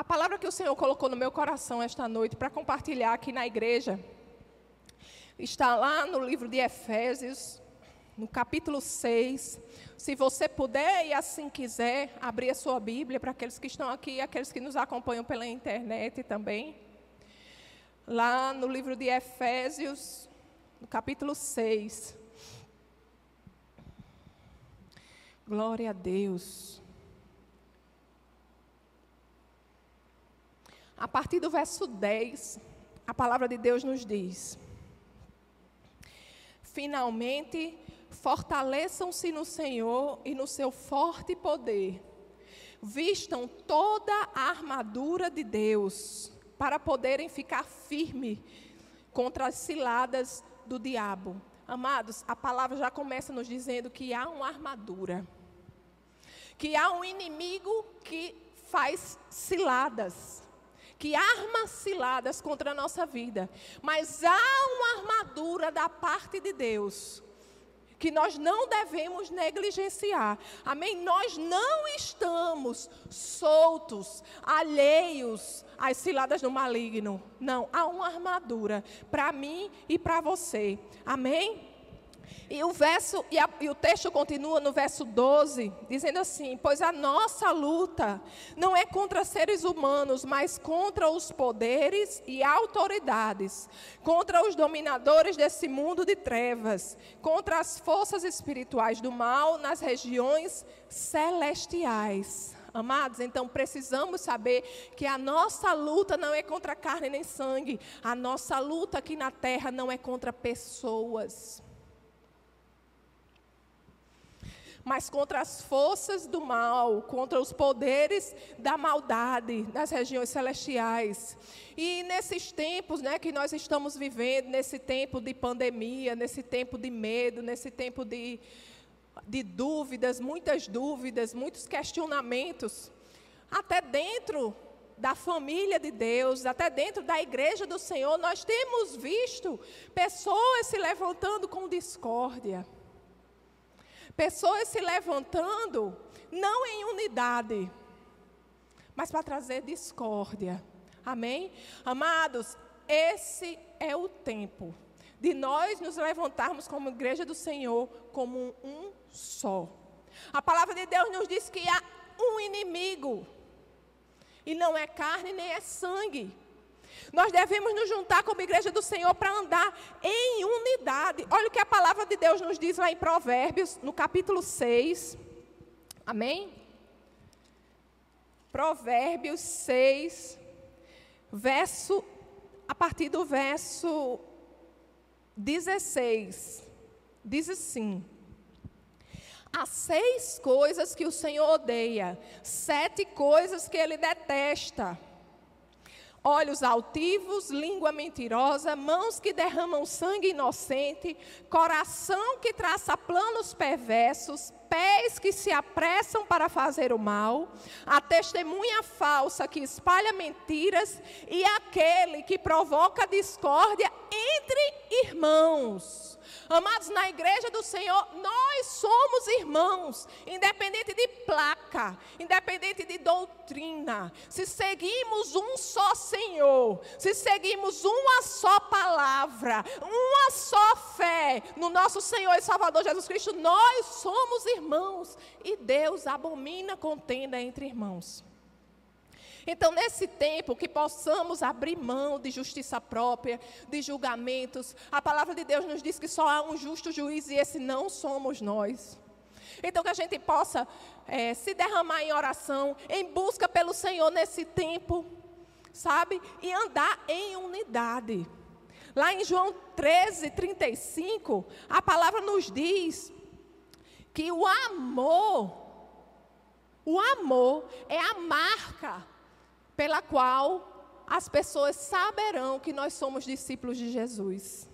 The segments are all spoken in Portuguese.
A palavra que o Senhor colocou no meu coração esta noite para compartilhar aqui na igreja está lá no livro de Efésios, no capítulo 6. Se você puder e assim quiser, abrir a sua Bíblia para aqueles que estão aqui aqueles que nos acompanham pela internet também. Lá no livro de Efésios, no capítulo 6. Glória a Deus. A partir do verso 10, a palavra de Deus nos diz: Finalmente, fortaleçam-se no Senhor e no seu forte poder. Vistam toda a armadura de Deus para poderem ficar firmes contra as ciladas do diabo. Amados, a palavra já começa nos dizendo que há uma armadura, que há um inimigo que faz ciladas que arma ciladas contra a nossa vida, mas há uma armadura da parte de Deus que nós não devemos negligenciar. Amém? Nós não estamos soltos, alheios às ciladas do maligno. Não, há uma armadura para mim e para você. Amém? E o verso e, a, e, o texto continua no verso 12, dizendo assim: "Pois a nossa luta não é contra seres humanos, mas contra os poderes e autoridades, contra os dominadores desse mundo de trevas, contra as forças espirituais do mal nas regiões celestiais." Amados, então precisamos saber que a nossa luta não é contra carne nem sangue, a nossa luta aqui na terra não é contra pessoas. Mas contra as forças do mal, contra os poderes da maldade nas regiões celestiais. E nesses tempos né, que nós estamos vivendo, nesse tempo de pandemia, nesse tempo de medo, nesse tempo de, de dúvidas, muitas dúvidas, muitos questionamentos, até dentro da família de Deus, até dentro da igreja do Senhor, nós temos visto pessoas se levantando com discórdia Pessoas se levantando, não em unidade, mas para trazer discórdia. Amém? Amados, esse é o tempo de nós nos levantarmos como igreja do Senhor como um só. A palavra de Deus nos diz que há um inimigo, e não é carne nem é sangue, nós devemos nos juntar como igreja do Senhor para andar em unidade. Olha o que a palavra de Deus nos diz lá em Provérbios, no capítulo 6. Amém? Provérbios 6, verso, a partir do verso 16. Diz assim: Há seis coisas que o Senhor odeia, sete coisas que ele detesta olhos altivos, língua mentirosa, mãos que derramam sangue inocente, coração que traça planos perversos, pés que se apressam para fazer o mal, a testemunha falsa que espalha mentiras e aquele que provoca discórdia entre irmãos. Amados, na igreja do Senhor, nós somos irmãos, independente de placa, independente de doutrina. Se seguimos um só Senhor, se seguimos uma só palavra, uma só fé no nosso Senhor e Salvador Jesus Cristo, nós somos irmãos e Deus abomina contenda entre irmãos. Então, nesse tempo, que possamos abrir mão de justiça própria, de julgamentos. A palavra de Deus nos diz que só há um justo juiz e esse não somos nós. Então, que a gente possa é, se derramar em oração, em busca pelo Senhor nesse tempo, sabe? E andar em unidade. Lá em João 13, 35, a palavra nos diz que o amor, o amor é a marca pela qual as pessoas saberão que nós somos discípulos de Jesus.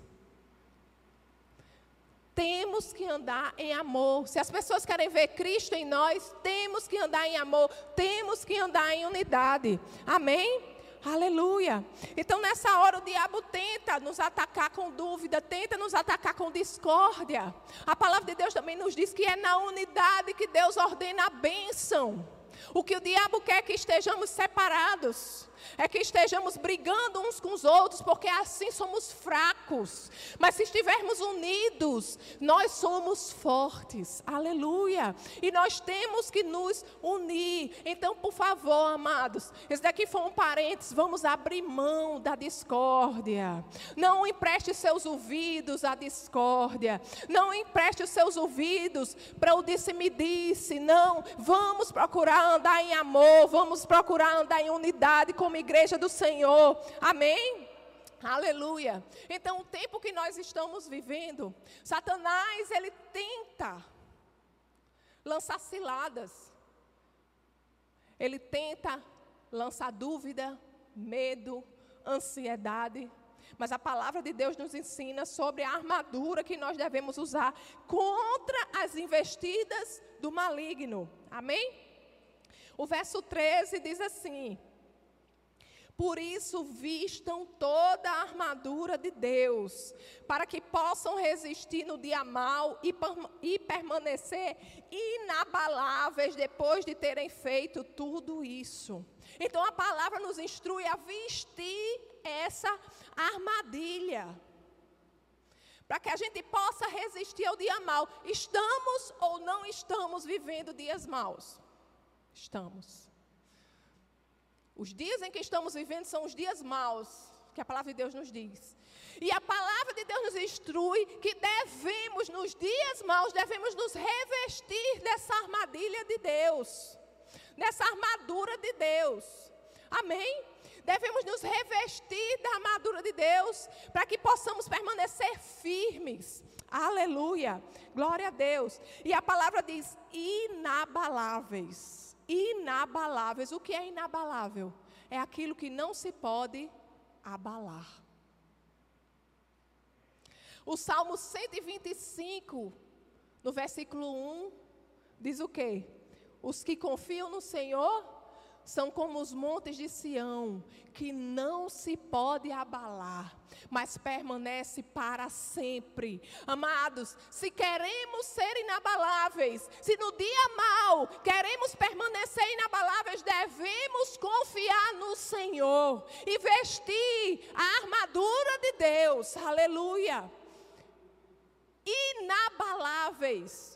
Temos que andar em amor. Se as pessoas querem ver Cristo em nós, temos que andar em amor, temos que andar em unidade. Amém? Aleluia. Então, nessa hora, o diabo tenta nos atacar com dúvida, tenta nos atacar com discórdia. A palavra de Deus também nos diz que é na unidade que Deus ordena a bênção. O que o diabo quer é que estejamos separados é que estejamos brigando uns com os outros, porque assim somos fracos. Mas se estivermos unidos, nós somos fortes. Aleluia. E nós temos que nos unir. Então, por favor, amados, esse daqui foi um parênteses, vamos abrir mão da discórdia. Não empreste seus ouvidos à discórdia. Não empreste seus ouvidos para o disse-me-disse. Não, vamos procurar andar em amor, vamos procurar andar em unidade como como igreja do Senhor. Amém? Aleluia. Então, o tempo que nós estamos vivendo, Satanás, ele tenta lançar ciladas. Ele tenta lançar dúvida, medo, ansiedade. Mas a palavra de Deus nos ensina sobre a armadura que nós devemos usar contra as investidas do maligno. Amém? O verso 13 diz assim: por isso, vistam toda a armadura de Deus, para que possam resistir no dia mal e, e permanecer inabaláveis depois de terem feito tudo isso. Então, a palavra nos instrui a vestir essa armadilha, para que a gente possa resistir ao dia mal. Estamos ou não estamos vivendo dias maus? Estamos. Os dias em que estamos vivendo são os dias maus, que a palavra de Deus nos diz. E a palavra de Deus nos instrui que devemos, nos dias maus, devemos nos revestir dessa armadilha de Deus, dessa armadura de Deus. Amém? Devemos nos revestir da armadura de Deus para que possamos permanecer firmes. Aleluia. Glória a Deus. E a palavra diz: inabaláveis inabaláveis. O que é inabalável? É aquilo que não se pode abalar. O Salmo 125, no versículo 1, diz o quê? Os que confiam no Senhor são como os montes de Sião, que não se pode abalar, mas permanece para sempre. Amados, se queremos ser inabaláveis, se no dia mal queremos permanecer inabaláveis, devemos confiar no Senhor e vestir a armadura de Deus. Aleluia. Inabaláveis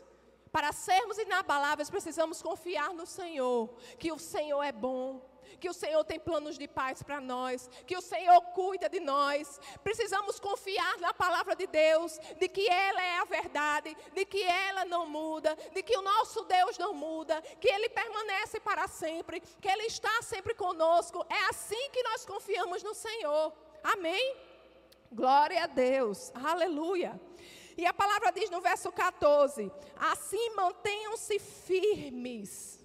para sermos inabaláveis, precisamos confiar no Senhor, que o Senhor é bom, que o Senhor tem planos de paz para nós, que o Senhor cuida de nós. Precisamos confiar na palavra de Deus, de que ela é a verdade, de que ela não muda, de que o nosso Deus não muda, que ele permanece para sempre, que ele está sempre conosco. É assim que nós confiamos no Senhor. Amém? Glória a Deus. Aleluia. E a palavra diz no verso 14: Assim mantenham-se firmes,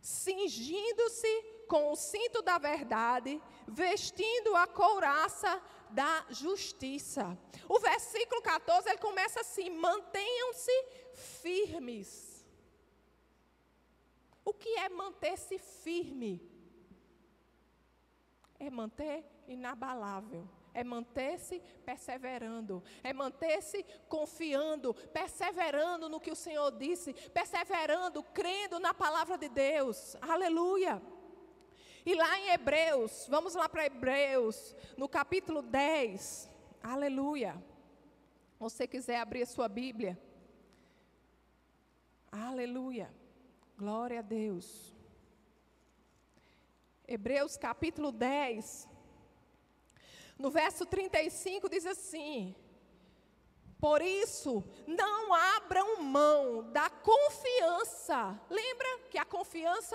cingindo-se com o cinto da verdade, vestindo a couraça da justiça. O versículo 14 ele começa assim: mantenham-se firmes. O que é manter-se firme? É manter inabalável é manter-se perseverando, é manter-se confiando, perseverando no que o Senhor disse, perseverando, crendo na palavra de Deus. Aleluia. E lá em Hebreus, vamos lá para Hebreus, no capítulo 10. Aleluia. Você quiser abrir a sua Bíblia. Aleluia. Glória a Deus. Hebreus capítulo 10. No verso 35 diz assim: Por isso, não abram mão da confiança. Lembra que a confiança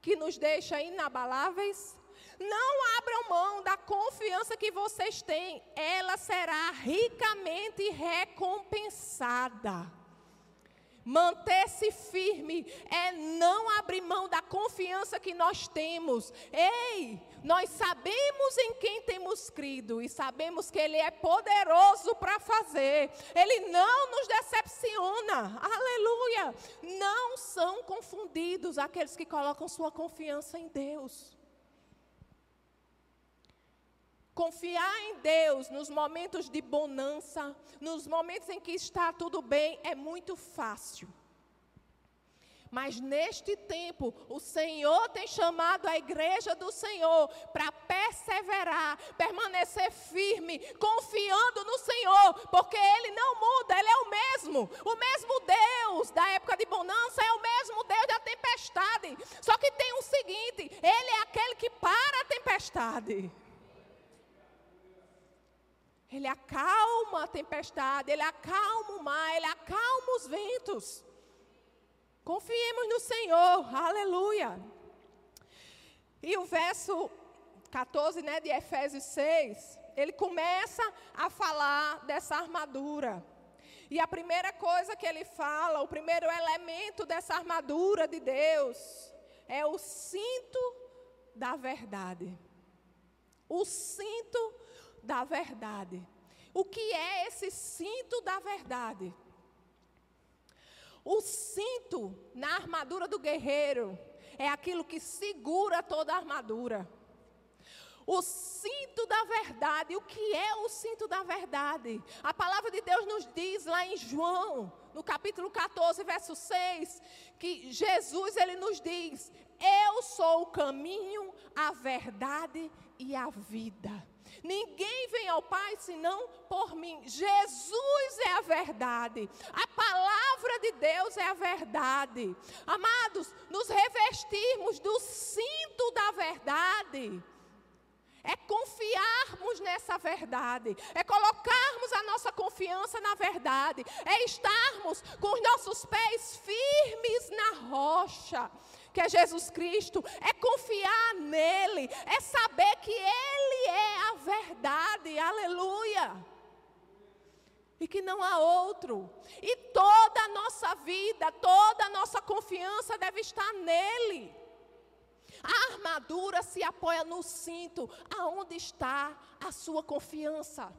que nos deixa inabaláveis? Não abram mão da confiança que vocês têm, ela será ricamente recompensada. Manter-se firme é não abrir mão da confiança que nós temos. Ei, nós sabemos em quem temos crido e sabemos que Ele é poderoso para fazer. Ele não nos decepciona. Aleluia. Não são confundidos aqueles que colocam sua confiança em Deus. Confiar em Deus nos momentos de bonança, nos momentos em que está tudo bem, é muito fácil. Mas neste tempo, o Senhor tem chamado a igreja do Senhor para perseverar, permanecer firme, confiando no Senhor, porque Ele não muda, Ele é o mesmo. O mesmo Deus da época de bonança é o mesmo Deus da tempestade. Só que tem o seguinte: Ele é aquele que para a tempestade. Ele acalma a tempestade, ele acalma o mar, ele acalma os ventos. Confiemos no Senhor, aleluia. E o verso 14 né, de Efésios 6, ele começa a falar dessa armadura. E a primeira coisa que ele fala, o primeiro elemento dessa armadura de Deus, é o cinto da verdade. O cinto da verdade. O que é esse cinto da verdade? O cinto na armadura do guerreiro é aquilo que segura toda a armadura. O cinto da verdade, o que é o cinto da verdade? A palavra de Deus nos diz lá em João, no capítulo 14, verso 6, que Jesus ele nos diz: "Eu sou o caminho, a verdade e a vida". Ninguém vem ao Pai senão por mim. Jesus é a verdade. A palavra de Deus é a verdade. Amados, nos revestirmos do cinto da verdade é confiarmos nessa verdade, é colocarmos a nossa confiança na verdade, é estarmos com os nossos pés firmes na rocha que é Jesus Cristo, é confiar nele, é saber que ele é verdade, aleluia. E que não há outro. E toda a nossa vida, toda a nossa confiança deve estar nele. A armadura se apoia no cinto, aonde está a sua confiança.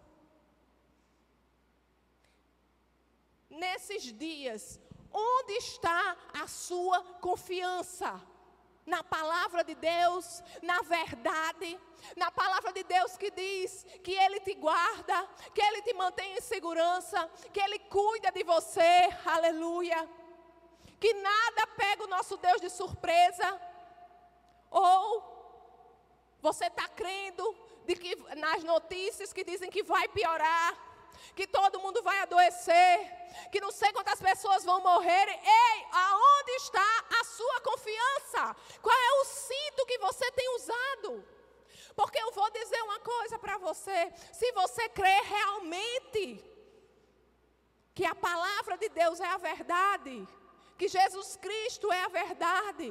Nesses dias, Onde está a sua confiança? Na palavra de Deus, na verdade, na palavra de Deus que diz que Ele te guarda, que Ele te mantém em segurança, que Ele cuida de você, aleluia. Que nada pega o nosso Deus de surpresa, ou você está crendo de que nas notícias que dizem que vai piorar, que todo mundo vai adoecer, que não sei quantas pessoas vão morrer. Ei, aonde está a sua confiança? Qual é o cinto que você tem usado? Porque eu vou dizer uma coisa para você: se você crê realmente que a palavra de Deus é a verdade, que Jesus Cristo é a verdade,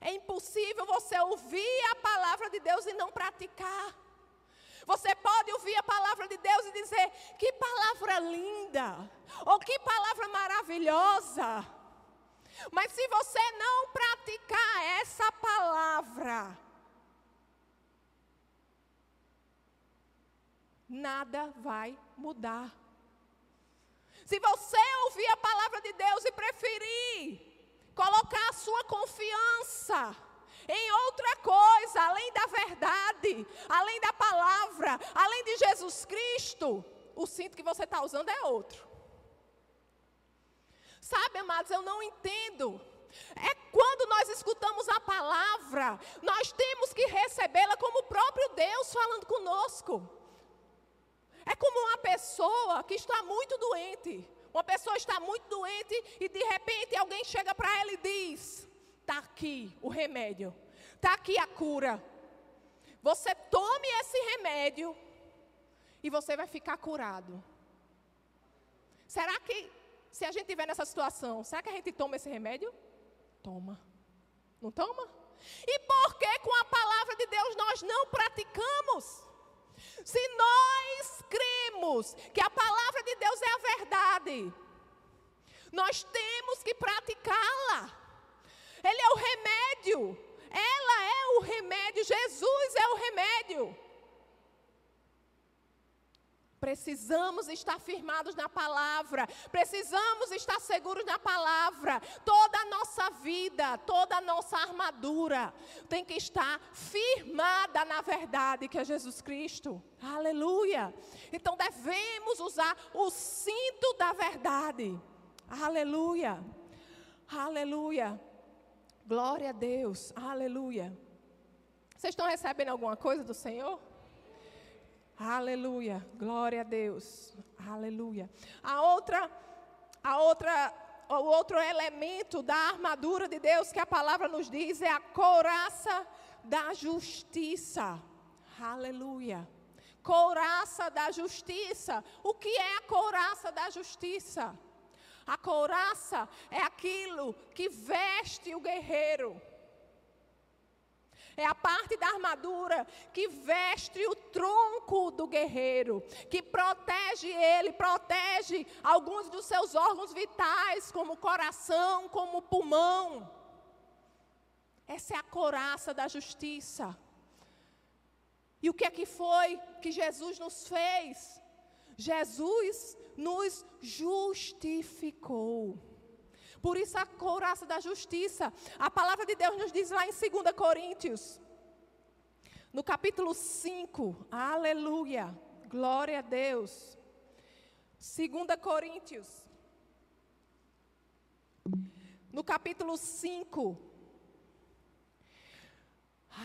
é impossível você ouvir a palavra de Deus e não praticar. Você pode ouvir a palavra de Deus e dizer: que palavra linda, ou que palavra maravilhosa. Mas se você não praticar essa palavra, nada vai mudar. Se você ouvir a palavra de Deus e preferir colocar a sua confiança em outra coisa, além da verdade, além da palavra, além de Jesus Cristo, o cinto que você está usando é outro. Sabe, amados, eu não entendo. É quando nós escutamos a palavra, nós temos que recebê-la como o próprio Deus falando conosco. É como uma pessoa que está muito doente. Uma pessoa está muito doente e de repente alguém chega para ela e diz: Está aqui o remédio. Está aqui a cura. Você tome esse remédio e você vai ficar curado. Será que, se a gente estiver nessa situação, será que a gente toma esse remédio? Toma. Não toma? E por que com a palavra de Deus nós não praticamos? Se nós cremos que a palavra de Deus é a verdade, nós temos que praticá-la. Ele é o remédio. Ela é o remédio. Jesus é o remédio. Precisamos estar firmados na palavra, precisamos estar seguros na palavra. Toda a nossa vida, toda a nossa armadura tem que estar firmada na verdade que é Jesus Cristo. Aleluia. Então devemos usar o cinto da verdade. Aleluia. Aleluia. Glória a Deus. Aleluia. Vocês estão recebendo alguma coisa do Senhor? Aleluia. Glória a Deus. Aleluia. A outra a outra o outro elemento da armadura de Deus que a palavra nos diz é a couraça da justiça. Aleluia. Couraça da justiça. O que é a couraça da justiça? A couraça é aquilo que veste o guerreiro. É a parte da armadura que veste o tronco do guerreiro, que protege ele, protege alguns dos seus órgãos vitais, como o coração, como o pulmão. Essa é a coraça da justiça. E o que é que foi que Jesus nos fez? Jesus nos justificou. Por isso a couraça da justiça. A palavra de Deus nos diz lá em 2 Coríntios, no capítulo 5, aleluia, glória a Deus. 2 Coríntios, no capítulo 5,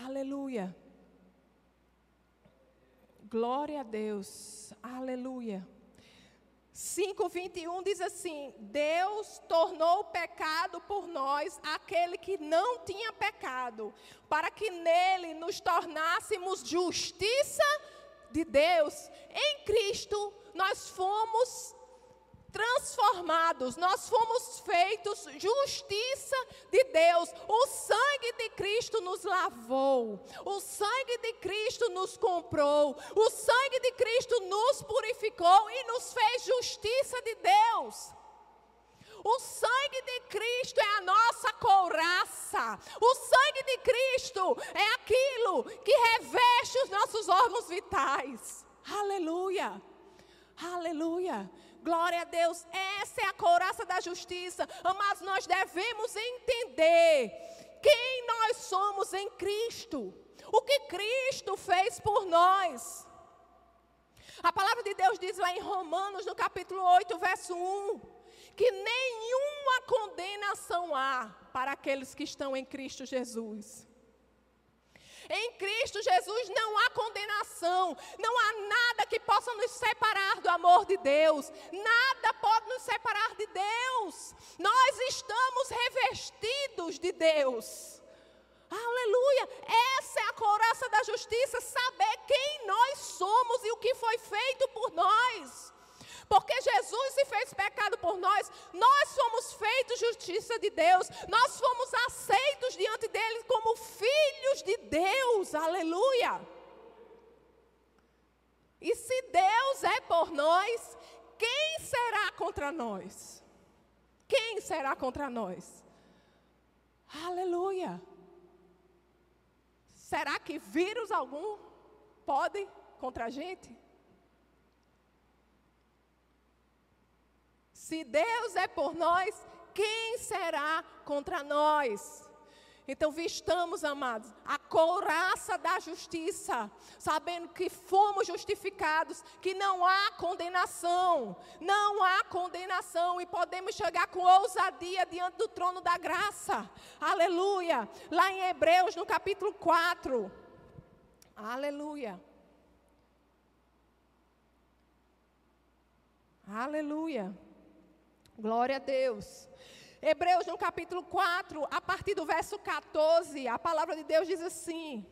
aleluia. Glória a Deus, aleluia. 5:21 diz assim: Deus tornou pecado por nós aquele que não tinha pecado, para que nele nos tornássemos justiça de Deus. Em Cristo nós fomos transformados, nós fomos feitos justiça de Deus. O sangue de Cristo nos lavou, o sangue de Cristo nos comprou, o sangue de Cristo nos purificou e nos fez justiça de Deus. O sangue de Cristo é a nossa couraça. O sangue de Cristo é aquilo que reveste os nossos órgãos vitais. Aleluia. Aleluia. Glória a Deus. Essa é a couraça da justiça. Mas nós devemos entender quem nós somos em Cristo. O que Cristo fez por nós. A palavra de Deus diz lá em Romanos, no capítulo 8, verso 1, que nenhuma condenação há para aqueles que estão em Cristo Jesus. Em Cristo Jesus não há condenação, não há nada que possa nos separar do amor de Deus, nada pode nos separar de Deus. Nós estamos revestidos de Deus. Aleluia! Essa é a coraça da justiça, saber quem nós somos e o que foi feito por nós. Porque Jesus se fez pecado por nós, nós fomos feitos justiça de Deus, nós fomos aceitos diante dele como filhos de Deus, aleluia. E se Deus é por nós, quem será contra nós? Quem será contra nós? Aleluia. Será que vírus algum pode contra a gente? Se Deus é por nós, quem será contra nós? Então, vistamos, amados, a couraça da justiça, sabendo que fomos justificados, que não há condenação, não há condenação, e podemos chegar com ousadia diante do trono da graça, aleluia. Lá em Hebreus, no capítulo 4, aleluia. Aleluia. Glória a Deus. Hebreus no capítulo 4, a partir do verso 14, a palavra de Deus diz assim: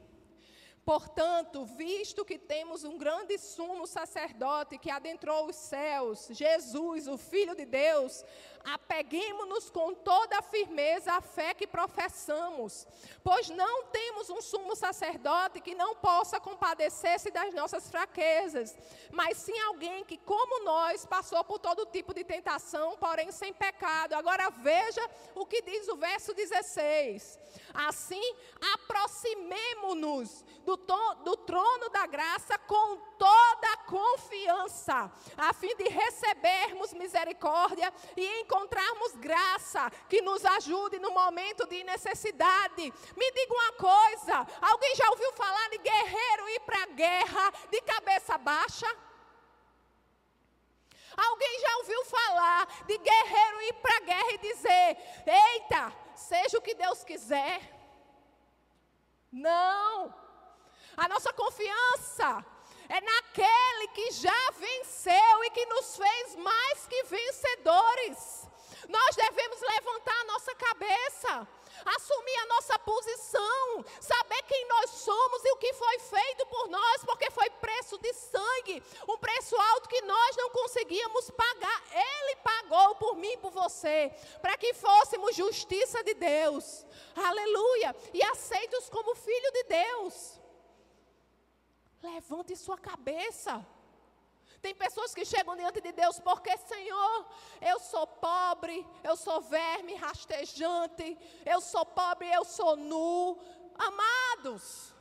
Portanto, visto que temos um grande sumo sacerdote que adentrou os céus, Jesus, o Filho de Deus, apeguemos-nos com toda a firmeza à fé que professamos, pois não temos um sumo sacerdote que não possa compadecer-se das nossas fraquezas, mas sim alguém que, como nós, passou por todo tipo de tentação, porém sem pecado. Agora veja o que diz o verso 16: Assim, aproximemo-nos do do, trono da graça com toda a confiança, a fim de recebermos misericórdia e encontrarmos graça que nos ajude no momento de necessidade. Me diga uma coisa: alguém já ouviu falar de guerreiro ir para a guerra de cabeça baixa? Alguém já ouviu falar de guerreiro ir para a guerra e dizer: Eita, seja o que Deus quiser? Não. A nossa confiança é naquele que já venceu e que nos fez mais que vencedores. Nós devemos levantar a nossa cabeça, assumir a nossa posição, saber quem nós somos e o que foi feito por nós, porque foi preço de sangue, um preço alto que nós não conseguíamos pagar. Ele pagou por mim e por você, para que fôssemos justiça de Deus. Aleluia! E aceitos como filho de Deus. Levante sua cabeça. Tem pessoas que chegam diante de Deus porque, Senhor, eu sou pobre, eu sou verme rastejante, eu sou pobre, eu sou nu. Amados,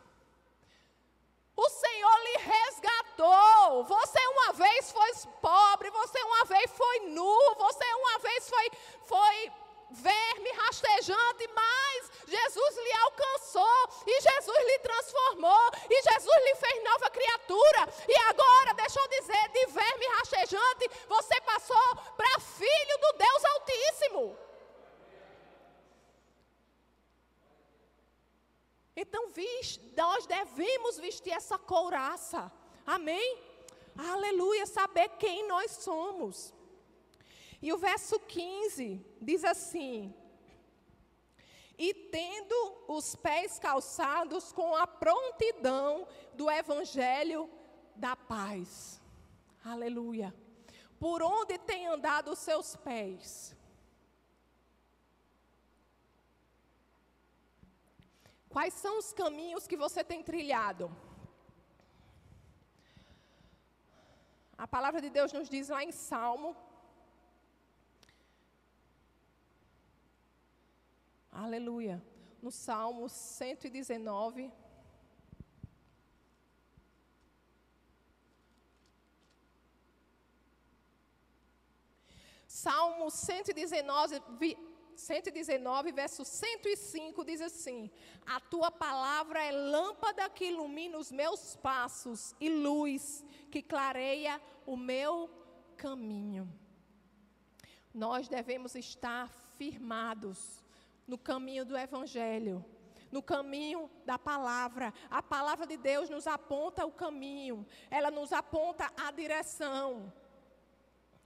o Senhor lhe resgatou. Você uma vez foi pobre, você uma vez foi nu, você uma vez foi, foi verme rastejante, mas Jesus lhe alcançou e Jesus lhe transformou e Jesus lhe fez nova criatura. E agora, deixa eu dizer, de verme rastejante, você passou para filho do Deus Altíssimo. Então, nós devemos vestir essa couraça. Amém? Aleluia, saber quem nós somos. E o verso 15 diz assim: E tendo os pés calçados com a prontidão do evangelho da paz. Aleluia. Por onde tem andado os seus pés? Quais são os caminhos que você tem trilhado? A palavra de Deus nos diz lá em Salmo Aleluia. No Salmo 119. Salmo 119, 119, verso 105 diz assim: A tua palavra é lâmpada que ilumina os meus passos e luz que clareia o meu caminho. Nós devemos estar firmados no caminho do Evangelho, no caminho da palavra. A palavra de Deus nos aponta o caminho, ela nos aponta a direção.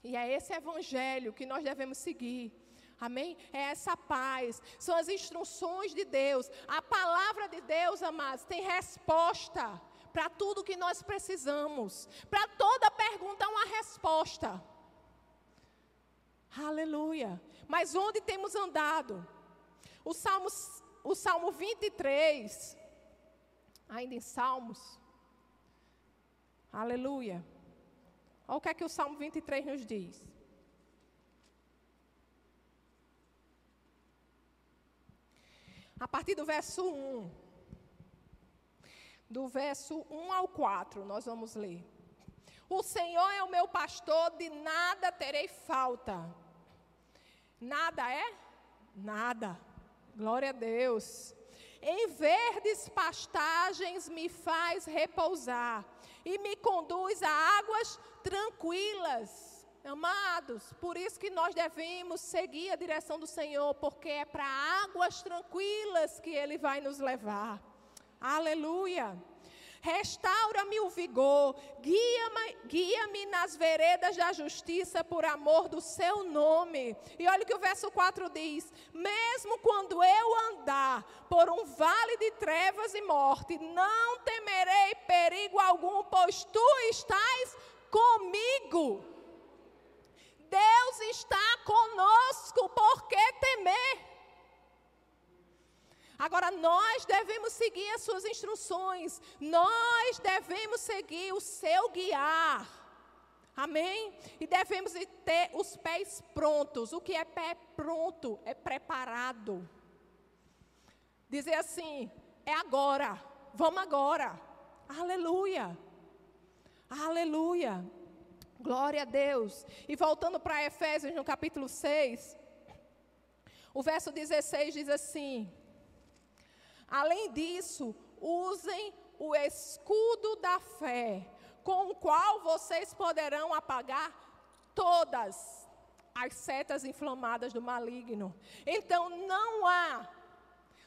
E é esse Evangelho que nós devemos seguir. Amém? É essa paz. São as instruções de Deus. A palavra de Deus, amados, tem resposta para tudo que nós precisamos. Para toda pergunta, uma resposta. Aleluia. Mas onde temos andado? O Salmo, o Salmo 23, ainda em Salmos, aleluia. Olha o que é que o Salmo 23 nos diz. A partir do verso 1, do verso 1 ao 4, nós vamos ler. O Senhor é o meu pastor, de nada terei falta. Nada é? Nada. Glória a Deus. Em verdes pastagens me faz repousar e me conduz a águas tranquilas. Amados, por isso que nós devemos seguir a direção do Senhor, porque é para águas tranquilas que Ele vai nos levar. Aleluia. Restaura-me o vigor, guia-me guia nas veredas da justiça por amor do seu nome. E olha o que o verso 4 diz: Mesmo quando eu andar por um vale de trevas e morte, não temerei perigo algum, pois tu estás comigo. Deus está conosco, por que temer? Agora, nós devemos seguir as suas instruções, nós devemos seguir o seu guiar. Amém? E devemos ter os pés prontos. O que é pé pronto? É preparado. Dizer assim: é agora, vamos agora. Aleluia. Aleluia. Glória a Deus. E voltando para Efésios, no capítulo 6, o verso 16 diz assim: Além disso, usem o escudo da fé, com o qual vocês poderão apagar todas as setas inflamadas do maligno. Então não há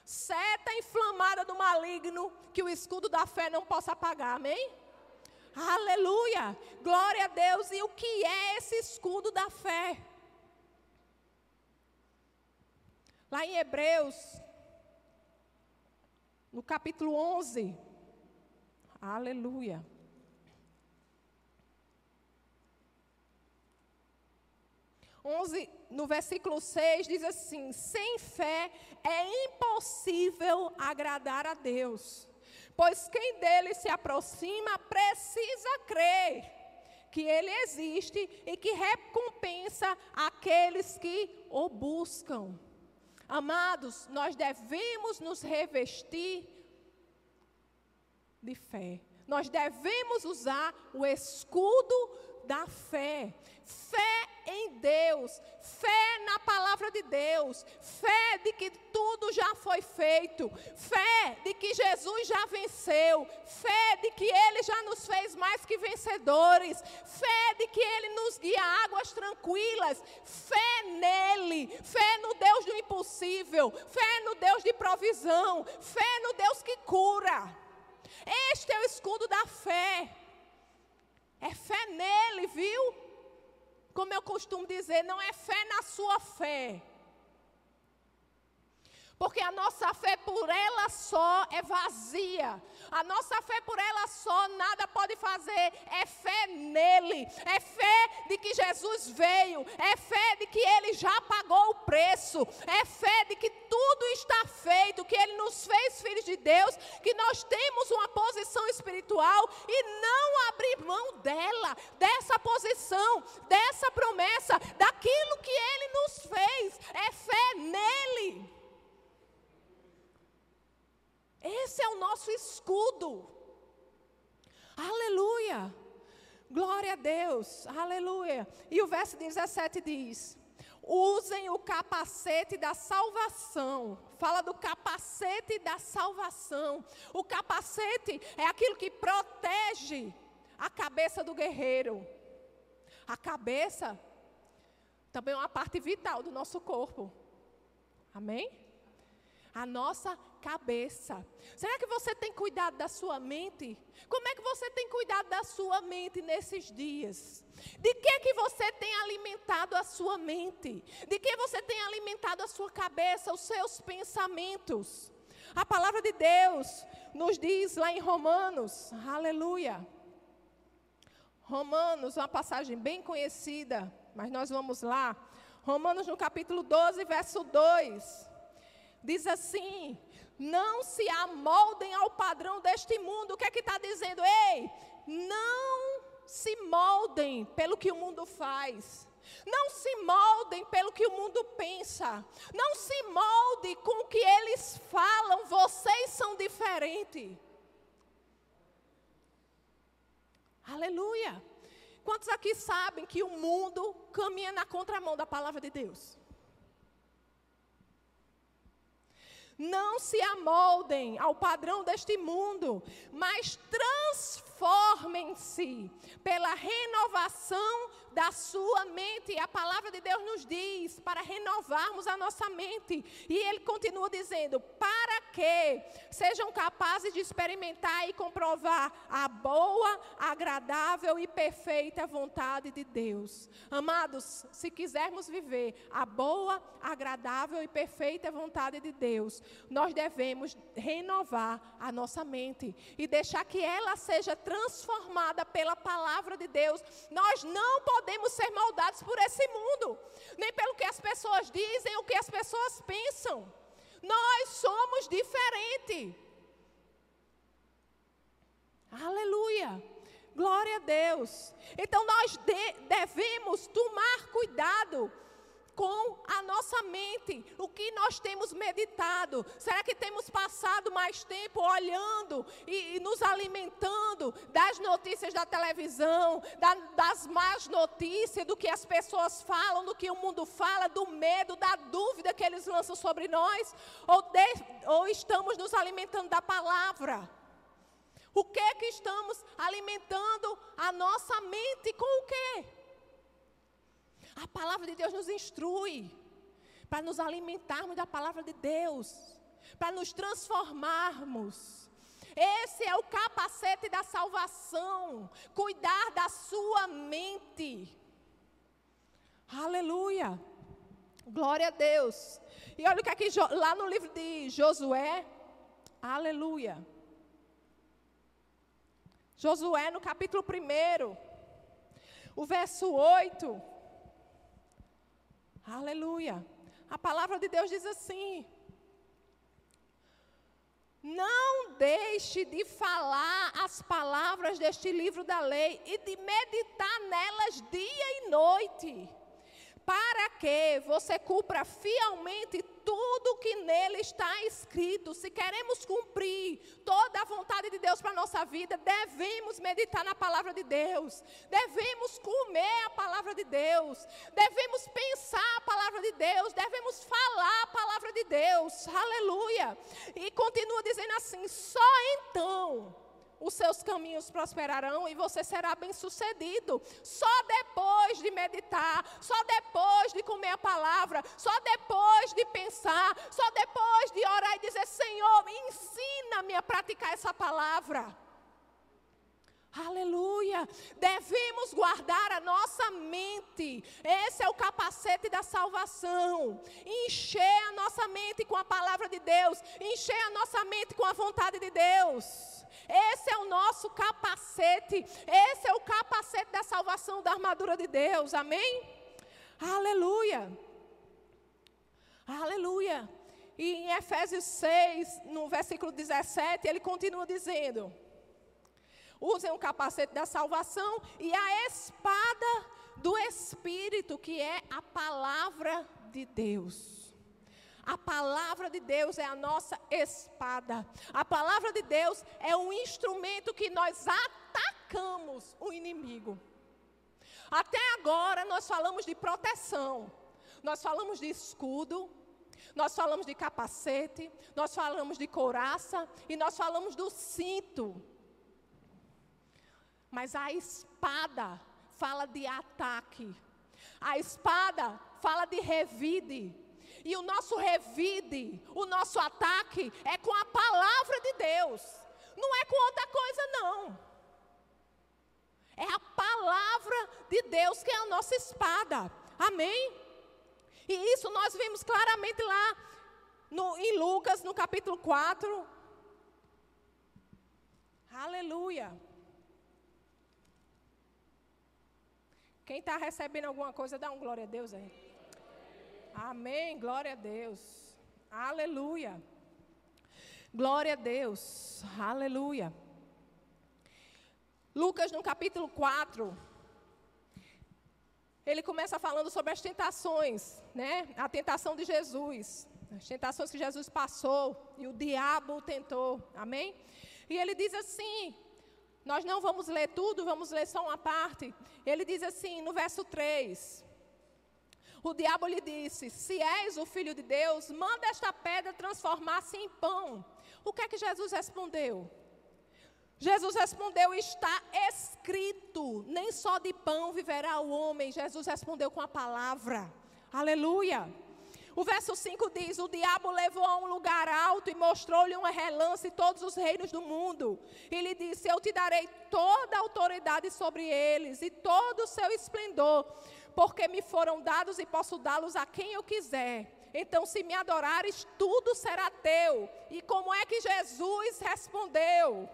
seta inflamada do maligno que o escudo da fé não possa apagar. Amém? Aleluia! Glória a Deus. E o que é esse escudo da fé? Lá em Hebreus, no capítulo 11. Aleluia. Onze, no versículo 6 diz assim: sem fé é impossível agradar a Deus, pois quem dele se aproxima precisa crer que ele existe e que recompensa aqueles que o buscam. Amados, nós devemos nos revestir de fé. Nós devemos usar o escudo da fé. Fé em Deus, fé na palavra de Deus, fé de que tudo já foi feito, fé de que Jesus já venceu, fé de que Ele já nos fez mais que vencedores, fé de que Ele nos guia a águas tranquilas, fé nele, fé no Deus do impossível, fé no Deus de provisão, fé no Deus que cura. Este é o escudo da fé. É fé nele, viu? Como eu costumo dizer, não é fé na sua fé. Porque a nossa fé por ela só é vazia. A nossa fé por ela só nada pode fazer. É fé nele. É fé de que Jesus veio. É fé de que ele já pagou o preço. É fé de que tudo está feito. Que ele nos fez filhos de Deus. Que nós temos uma posição espiritual e não abrir mão dela, dessa posição, dessa promessa, daquilo que ele nos fez. É fé nele. Esse é o nosso escudo. Aleluia. Glória a Deus. Aleluia. E o verso 17 diz: Usem o capacete da salvação. Fala do capacete da salvação. O capacete é aquilo que protege a cabeça do guerreiro. A cabeça também é uma parte vital do nosso corpo. Amém? A nossa cabeça. Será que você tem cuidado da sua mente? Como é que você tem cuidado da sua mente nesses dias? De que que você tem alimentado a sua mente? De que você tem alimentado a sua cabeça, os seus pensamentos? A palavra de Deus nos diz lá em Romanos, aleluia. Romanos, uma passagem bem conhecida, mas nós vamos lá. Romanos no capítulo 12, verso 2. Diz assim: não se amoldem ao padrão deste mundo. O que é que está dizendo? Ei, não se moldem pelo que o mundo faz. Não se moldem pelo que o mundo pensa. Não se molde com o que eles falam. Vocês são diferentes. Aleluia. Quantos aqui sabem que o mundo caminha na contramão da palavra de Deus? Não se amoldem ao padrão deste mundo, mas transformem-se pela renovação da sua mente. A palavra de Deus nos diz para renovarmos a nossa mente. E ele continua dizendo: para que sejam capazes de experimentar e comprovar a boa, agradável e perfeita vontade de Deus. Amados, se quisermos viver a boa, agradável e perfeita vontade de Deus, nós devemos renovar a nossa mente e deixar que ela seja transformada pela palavra de Deus. Nós não podemos ser moldados por esse mundo, nem pelo que as pessoas dizem o que as pessoas pensam. Nós somos diferentes. Aleluia. Glória a Deus. Então nós de, devemos tomar cuidado com a nossa mente, o que nós temos meditado. Será que temos passado mais tempo olhando e, e nos alimentando das notícias da televisão, da, das más notícias, do que as pessoas falam, do que o mundo fala, do medo, da dúvida que eles lançam sobre nós? Ou, de, ou estamos nos alimentando da palavra? O que é que estamos alimentando a nossa mente com o quê? A palavra de Deus nos instrui para nos alimentarmos da palavra de Deus, para nos transformarmos. Esse é o capacete da salvação, cuidar da sua mente. Aleluia. Glória a Deus. E olha o que aqui lá no livro de Josué. Aleluia. Josué no capítulo 1, o verso 8. Aleluia. A palavra de Deus diz assim: Não deixe de falar as palavras deste livro da lei e de meditar nelas dia e noite para que você cumpra fielmente tudo que nele está escrito. Se queremos cumprir toda a vontade de Deus para a nossa vida, devemos meditar na palavra de Deus, devemos comer a palavra de Deus, devemos pensar a palavra de Deus, devemos falar a palavra de Deus. Aleluia! E continua dizendo assim: só então os seus caminhos prosperarão e você será bem-sucedido. Só depois de meditar, só depois de comer a palavra, só depois de pensar, só depois de orar e dizer: Senhor, ensina-me a praticar essa palavra. Aleluia! Devemos guardar a nossa mente. Esse é o capacete da salvação. Encher a nossa mente com a palavra de Deus, encher a nossa mente com a vontade de Deus. Esse é o nosso capacete. Esse é o capacete da salvação, da armadura de Deus. Amém? Aleluia. Aleluia. E em Efésios 6, no versículo 17, ele continua dizendo: Usem o capacete da salvação e a espada do Espírito, que é a palavra de Deus. A palavra de Deus é a nossa espada. A palavra de Deus é um instrumento que nós atacamos o inimigo. Até agora nós falamos de proteção, nós falamos de escudo, nós falamos de capacete, nós falamos de couraça e nós falamos do cinto. Mas a espada fala de ataque. A espada fala de revide. E o nosso revide, o nosso ataque é com a palavra de Deus. Não é com outra coisa, não. É a palavra de Deus que é a nossa espada. Amém? E isso nós vimos claramente lá no, em Lucas, no capítulo 4. Aleluia. Quem está recebendo alguma coisa, dá um glória a Deus aí. Amém. Glória a Deus. Aleluia. Glória a Deus. Aleluia. Lucas, no capítulo 4, ele começa falando sobre as tentações, né? A tentação de Jesus, as tentações que Jesus passou e o diabo tentou. Amém? E ele diz assim: nós não vamos ler tudo, vamos ler só uma parte. Ele diz assim, no verso 3: o diabo lhe disse: Se és o filho de Deus, manda esta pedra transformar-se em pão. O que é que Jesus respondeu? Jesus respondeu: Está escrito, nem só de pão viverá o homem. Jesus respondeu com a palavra. Aleluia. O verso 5 diz: O diabo levou a um lugar alto e mostrou-lhe um relance todos os reinos do mundo. E lhe disse: Eu te darei toda a autoridade sobre eles e todo o seu esplendor porque me foram dados e posso dá-los a quem eu quiser. Então, se me adorares, tudo será teu. E como é que Jesus respondeu?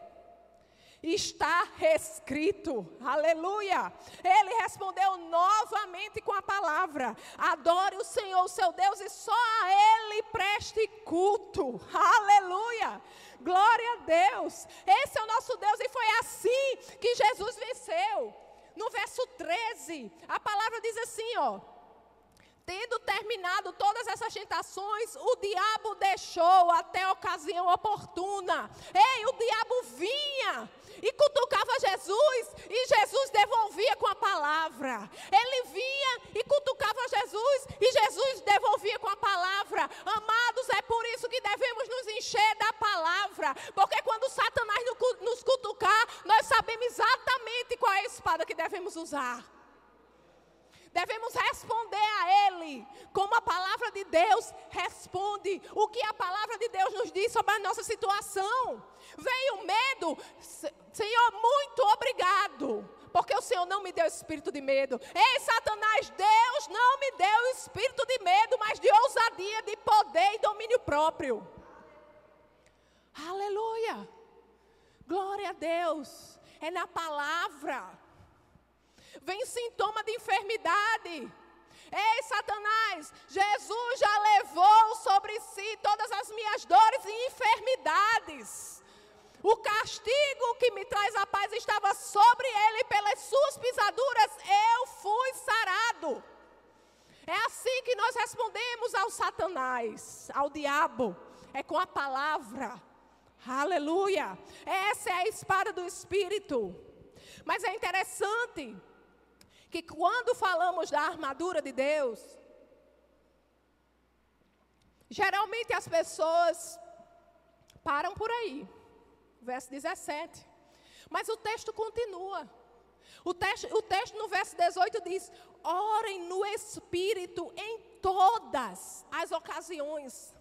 Está escrito, aleluia. Ele respondeu novamente com a palavra: Adore o Senhor, seu Deus, e só a Ele preste culto, aleluia. Glória a Deus. Esse é o nosso Deus, e foi assim que Jesus venceu no verso 13, a palavra diz assim, ó. Tendo terminado todas essas tentações, o diabo deixou até a ocasião oportuna. Ei, o diabo vinha e cutucava Jesus, e Jesus devolvia com a palavra. Ele vinha e cutucava Jesus, e Jesus devolvia com a palavra. Amados, é por isso que devemos nos encher da palavra, porque quando Satanás nos cutucar, nós sabemos exatamente qual é a espada que devemos usar. Devemos responder a Ele como a palavra de Deus responde. O que a palavra de Deus nos diz sobre a nossa situação. Veio medo, Senhor, muito obrigado. Porque o Senhor não me deu espírito de medo. Ei, Satanás, Deus não me deu espírito de medo, mas de ousadia, de poder e domínio próprio. Aleluia. Glória a Deus. É na palavra. Vem sintoma de enfermidade. Ei, Satanás, Jesus já levou sobre si todas as minhas dores e enfermidades. O castigo que me traz a paz estava sobre ele, pelas suas pisaduras eu fui sarado. É assim que nós respondemos ao Satanás, ao diabo, é com a palavra. Aleluia. Essa é a espada do Espírito. Mas é interessante que quando falamos da armadura de Deus, geralmente as pessoas param por aí. Verso 17. Mas o texto continua. O texto, o texto no verso 18 diz: Orem no Espírito em todas as ocasiões.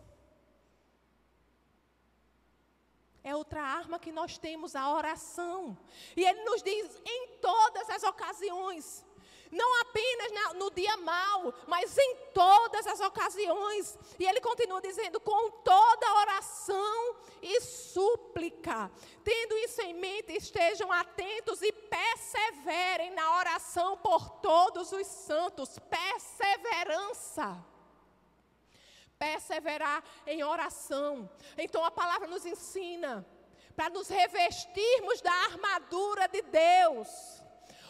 É outra arma que nós temos, a oração. E ele nos diz em todas as ocasiões. Não apenas na, no dia mau, mas em todas as ocasiões. E ele continua dizendo: com toda oração e súplica. Tendo isso em mente, estejam atentos e perseverem na oração por todos os santos. Perseverança perseverar em oração. Então a palavra nos ensina para nos revestirmos da armadura de Deus.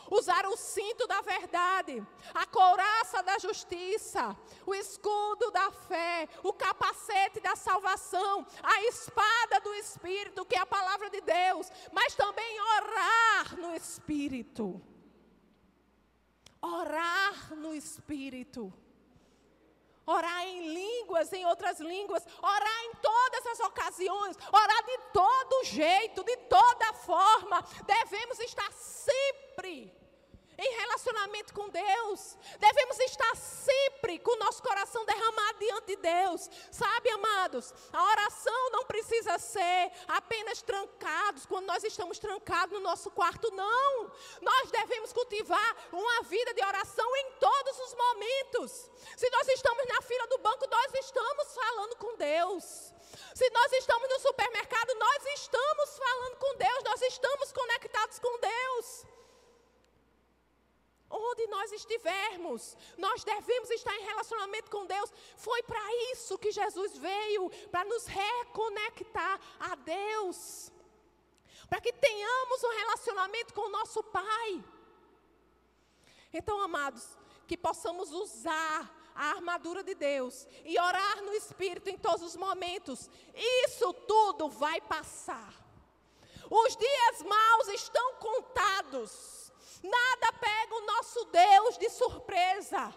Usar o cinto da verdade, a couraça da justiça, o escudo da fé, o capacete da salvação, a espada do Espírito, que é a palavra de Deus, mas também orar no Espírito. Orar no Espírito orar em línguas, em outras línguas, orar em todas as ocasiões, orar de todo jeito, de toda forma. Devemos estar sempre em relacionamento com Deus. Devemos estar sempre com o nosso coração derramado diante de Deus. Sabe, amados, a oração não precisa ser apenas trancados, quando nós estamos trancados no nosso quarto, não. Nós devemos cultivar uma vida de oração em todos os momentos. Se nós estamos na fila do banco, nós estamos falando com Deus. Se nós estamos no supermercado, nós estamos falando com Deus, nós estamos conectados com Deus. Onde nós estivermos, nós devemos estar em relacionamento com Deus. Foi para isso que Jesus veio para nos reconectar a Deus. Para que tenhamos um relacionamento com o nosso Pai. Então, amados, que possamos usar a armadura de Deus e orar no Espírito em todos os momentos. Isso tudo vai passar. Os dias maus estão contados. Nada pega o nosso Deus de surpresa.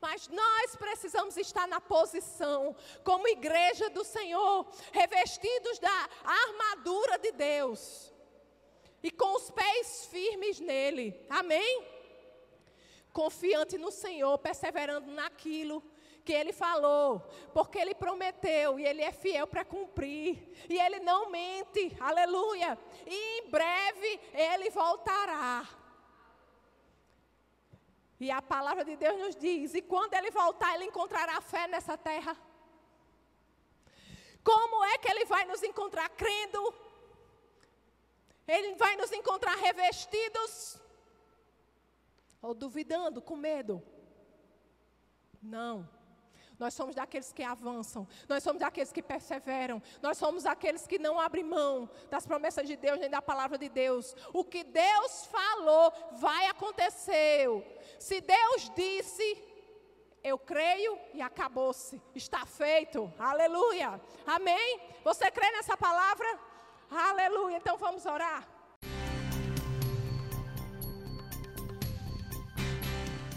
Mas nós precisamos estar na posição, como igreja do Senhor, revestidos da armadura de Deus e com os pés firmes nele. Amém? Confiante no Senhor, perseverando naquilo que ele falou, porque ele prometeu e ele é fiel para cumprir, e ele não mente, aleluia. E em breve ele voltará. E a palavra de Deus nos diz: e quando ele voltar, ele encontrará fé nessa terra. Como é que ele vai nos encontrar crendo? Ele vai nos encontrar revestidos? Ou duvidando, com medo? Não. Nós somos daqueles que avançam, nós somos daqueles que perseveram, nós somos aqueles que não abrem mão das promessas de Deus nem da palavra de Deus. O que Deus falou vai acontecer. Se Deus disse, eu creio e acabou-se. Está feito. Aleluia. Amém? Você crê nessa palavra? Aleluia. Então vamos orar.